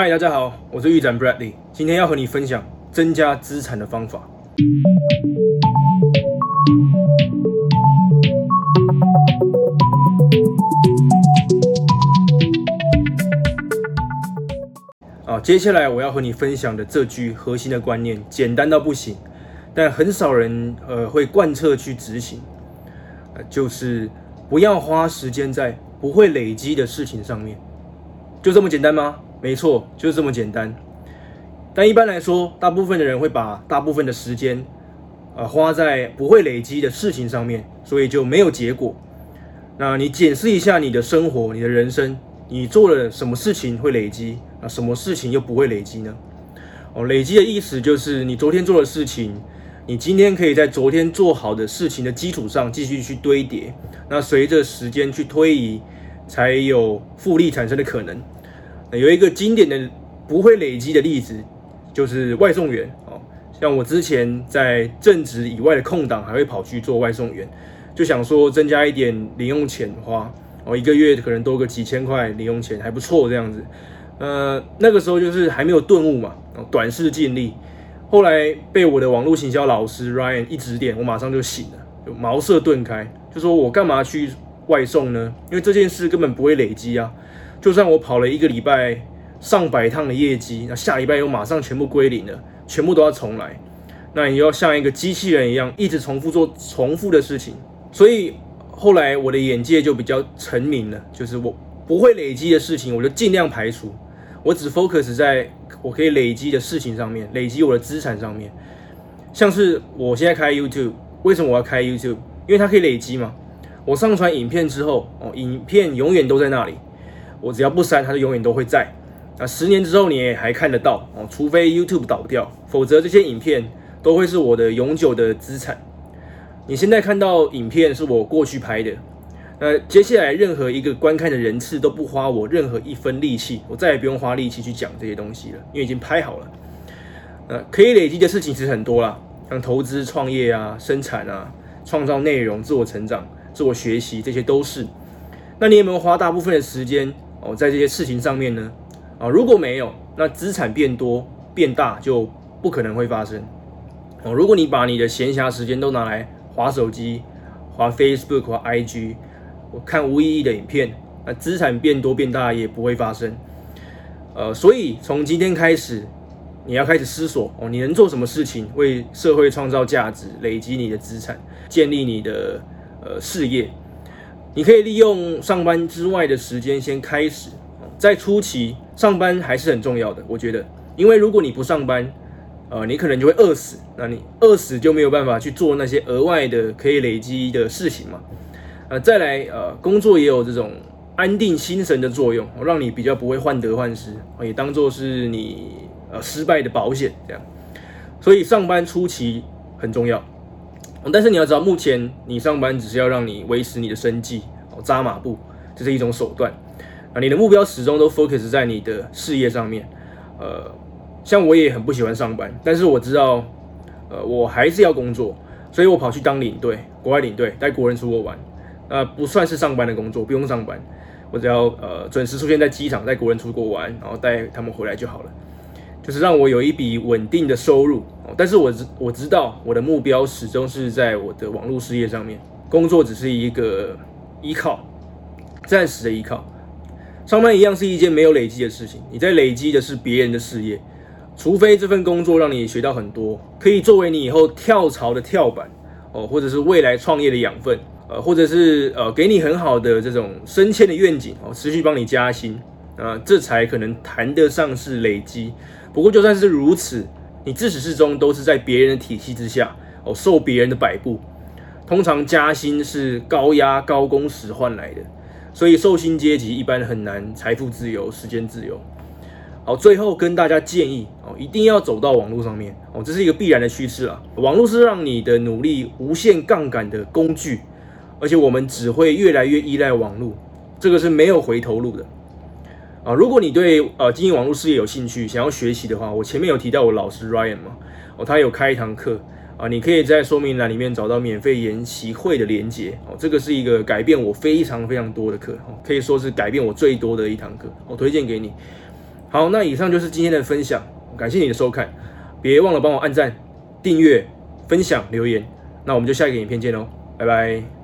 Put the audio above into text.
嗨，大家好，我是玉展 Bradley，今天要和你分享增加资产的方法。啊，接下来我要和你分享的这句核心的观念，简单到不行，但很少人呃会贯彻去执行，呃，就是不要花时间在不会累积的事情上面，就这么简单吗？没错，就是这么简单。但一般来说，大部分的人会把大部分的时间，呃，花在不会累积的事情上面，所以就没有结果。那你检视一下你的生活，你的人生，你做了什么事情会累积？那什么事情又不会累积呢？哦，累积的意思就是你昨天做的事情，你今天可以在昨天做好的事情的基础上继续去堆叠。那随着时间去推移，才有复利产生的可能。有一个经典的不会累积的例子，就是外送员哦。像我之前在正职以外的空档，还会跑去做外送员，就想说增加一点零用钱花哦，一个月可能多个几千块零用钱，还不错这样子。呃，那个时候就是还没有顿悟嘛，短视近利。后来被我的网络行销老师 Ryan 一指点，我马上就醒了，就茅塞顿开，就说我干嘛去外送呢？因为这件事根本不会累积啊。就算我跑了一个礼拜上百趟的业绩，那下礼拜又马上全部归零了，全部都要重来。那你要像一个机器人一样，一直重复做重复的事情。所以后来我的眼界就比较成明了，就是我不会累积的事情，我就尽量排除。我只 focus 在我可以累积的事情上面，累积我的资产上面。像是我现在开 YouTube，为什么我要开 YouTube？因为它可以累积嘛。我上传影片之后，哦，影片永远都在那里。我只要不删，它就永远都会在。那十年之后你也还看得到哦，除非 YouTube 倒掉，否则这些影片都会是我的永久的资产。你现在看到影片是我过去拍的，那接下来任何一个观看的人次都不花我任何一分力气，我再也不用花力气去讲这些东西了，因为已经拍好了。呃，可以累积的事情其实很多啦，像投资、创业啊、生产啊、创造内容、自我成长、自我学习，这些都是。那你有没有花大部分的时间？哦，在这些事情上面呢，啊，如果没有，那资产变多变大就不可能会发生。哦，如果你把你的闲暇时间都拿来划手机、划 Facebook 或 IG，我看无意义的影片，那资产变多变大也不会发生。呃，所以从今天开始，你要开始思索哦，你能做什么事情为社会创造价值，累积你的资产，建立你的呃事业。你可以利用上班之外的时间先开始，在初期上班还是很重要的，我觉得，因为如果你不上班，呃，你可能就会饿死，那你饿死就没有办法去做那些额外的可以累积的事情嘛。呃，再来，呃，工作也有这种安定心神的作用，让你比较不会患得患失，也当做是你呃失败的保险这样。所以上班初期很重要。但是你要知道，目前你上班只是要让你维持你的生计，哦，扎马步，这是一种手段。啊，你的目标始终都 focus 在你的事业上面。呃，像我也很不喜欢上班，但是我知道，呃，我还是要工作，所以我跑去当领队，国外领队，带国人出国玩。呃，不算是上班的工作，不用上班，我只要呃准时出现在机场，带国人出国玩，然后带他们回来就好了。就是让我有一笔稳定的收入，但是我知我知道我的目标始终是在我的网络事业上面，工作只是一个依靠，暂时的依靠。上班一样是一件没有累积的事情，你在累积的是别人的事业，除非这份工作让你学到很多，可以作为你以后跳槽的跳板哦，或者是未来创业的养分，呃，或者是呃给你很好的这种升迁的愿景哦，持续帮你加薪。啊，这才可能谈得上是累积。不过就算是如此，你自始至终都是在别人的体系之下哦，受别人的摆布。通常加薪是高压高工时换来的，所以受薪阶级一般很难财富自由、时间自由。好，最后跟大家建议哦，一定要走到网络上面哦，这是一个必然的趋势啊。网络是让你的努力无限杠杆的工具，而且我们只会越来越依赖网络，这个是没有回头路的。啊，如果你对呃经营网络事业有兴趣，想要学习的话，我前面有提到我老师 Ryan 嘛，哦，他有开一堂课啊，你可以在说明栏里面找到免费研习会的连结哦，这个是一个改变我非常非常多的课哦，可以说是改变我最多的一堂课，我推荐给你。好，那以上就是今天的分享，感谢你的收看，别忘了帮我按赞、订阅、分享、留言。那我们就下一个影片见喽，拜拜。